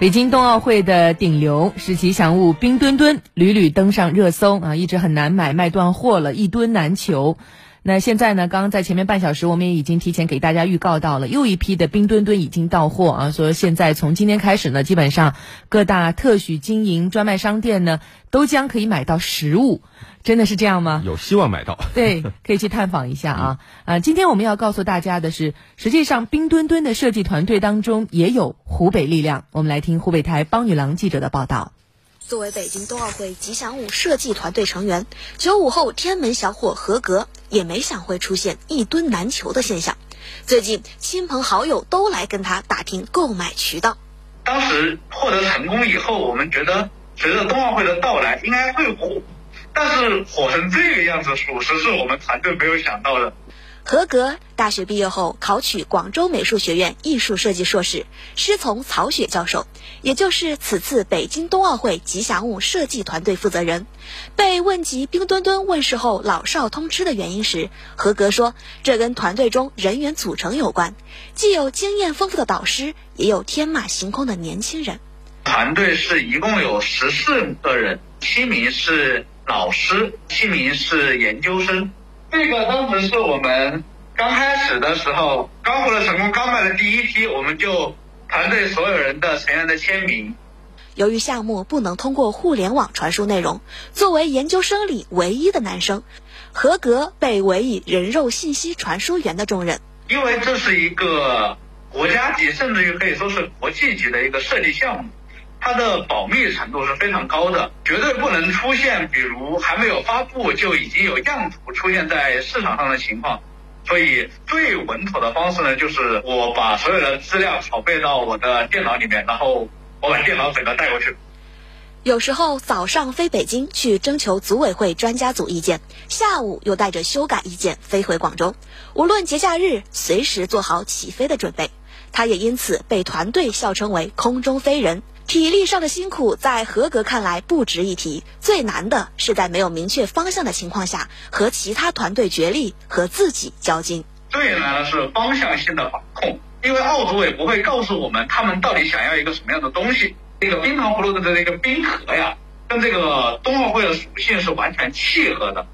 北京冬奥会的顶流是吉祥物冰墩墩，屡屡登上热搜啊，一直很难买，卖断货了，一吨难求。那现在呢，刚刚在前面半小时，我们也已经提前给大家预告到了，又一批的冰墩墩已经到货啊。所以现在从今天开始呢，基本上各大特许经营专卖商店呢，都将可以买到实物。真的是这样吗？有希望买到。对，可以去探访一下啊。啊，今天我们要告诉大家的是，实际上冰墩墩的设计团队当中也有湖北力量。我们来听湖北台帮女郎记者的报道。作为北京冬奥会吉祥物设计团队成员，九五后天门小伙合格也没想会出现一吨难求的现象。最近，亲朋好友都来跟他打听购买渠道。当时获得成功以后，我们觉得随着冬奥会的到来，应该会火。但是火成这个样子，属实是我们团队没有想到的。合格，大学毕业后考取广州美术学院艺术设计硕士，师从曹雪教授，也就是此次北京冬奥会吉祥物设计团队负责人。被问及冰墩墩问世后老少通吃的原因时，合格说：“这跟团队中人员组成有关，既有经验丰富的导师，也有天马行空的年轻人。”团队是一共有十四个人，七名是。老师，七名是研究生。这个当时是我们刚开始的时候，刚获得成功，刚卖的第一批，我们就团队所有人的成员的签名。由于项目不能通过互联网传输内容，作为研究生里唯一的男生，合格被委以人肉信息传输员的重任。因为这是一个国家级，甚至于可以说是国际级的一个设计项目。它的保密程度是非常高的，绝对不能出现，比如还没有发布就已经有样图出现在市场上的情况。所以最稳妥的方式呢，就是我把所有的资料拷贝到我的电脑里面，然后我把电脑整个带过去。有时候早上飞北京去征求组委会专家组意见，下午又带着修改意见飞回广州。无论节假日，随时做好起飞的准备。他也因此被团队笑称为“空中飞人”。体力上的辛苦，在合格看来不值一提。最难的是在没有明确方向的情况下，和其他团队角力，和自己较劲。最难的是方向性的把控，因为奥组委不会告诉我们他们到底想要一个什么样的东西。这个冰糖葫芦的这个冰壳呀，跟这个冬奥会的属性是完全契合的，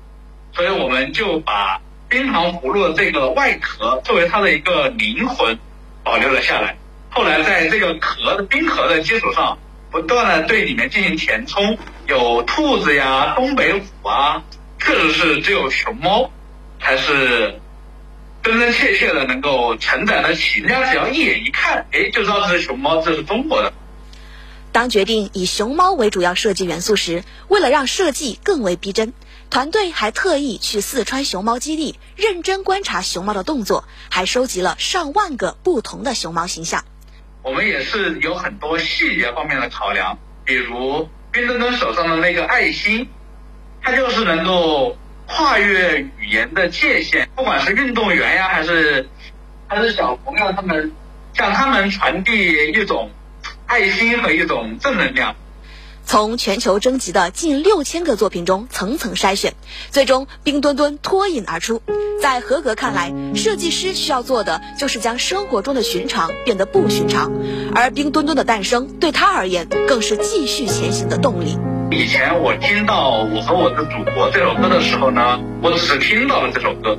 所以我们就把冰糖葫芦的这个外壳作为它的一个灵魂保留了下来。后来在这个壳的冰壳的基础上，不断的对里面进行填充，有兔子呀、东北虎啊，确实是只有熊猫才是真真切切的能够承载得起。人家只要一眼一看，哎，就知道这是熊猫，这是中国的。当决定以熊猫为主要设计元素时，为了让设计更为逼真，团队还特意去四川熊猫基地认真观察熊猫的动作，还收集了上万个不同的熊猫形象。我们也是有很多细节方面的考量，比如冰墩墩手上的那个爱心，它就是能够跨越语言的界限，不管是运动员呀，还是还是小朋友，他们向他们传递一种爱心和一种正能量。从全球征集的近六千个作品中层层筛选，最终冰墩墩脱颖而出。在合格看来，设计师需要做的就是将生活中的寻常变得不寻常，而冰墩墩的诞生对他而言更是继续前行的动力。以前我听到《我和我的祖国》这首歌的时候呢，我只听到了这首歌，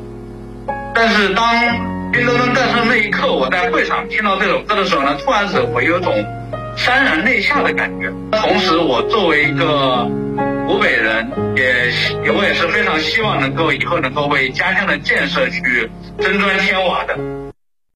但是当冰墩墩诞生那一刻，我在会场听到这首歌的时候呢，突然使我有种。潸然泪下的感觉。同时，我作为一个湖北人，也我也是非常希望能够以后能够为家乡的建设去增砖添瓦的。